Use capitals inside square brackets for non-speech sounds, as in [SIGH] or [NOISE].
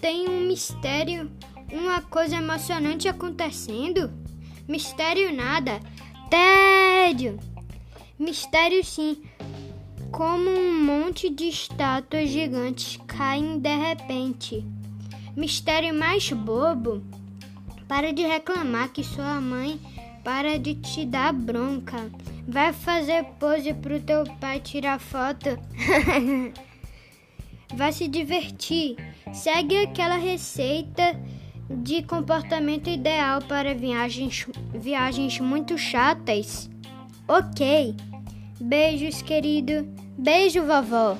tem um mistério, uma coisa emocionante acontecendo? Mistério nada. Tédio. Mistério sim. Como um monte de estátuas gigantes caem de repente. Mistério mais bobo. Para de reclamar que sua mãe para de te dar bronca. Vai fazer pose pro teu pai tirar foto. [LAUGHS] Vai se divertir. Segue aquela receita de comportamento ideal para viagens, viagens muito chatas. Ok. Beijos, querido. Beijo, vovó.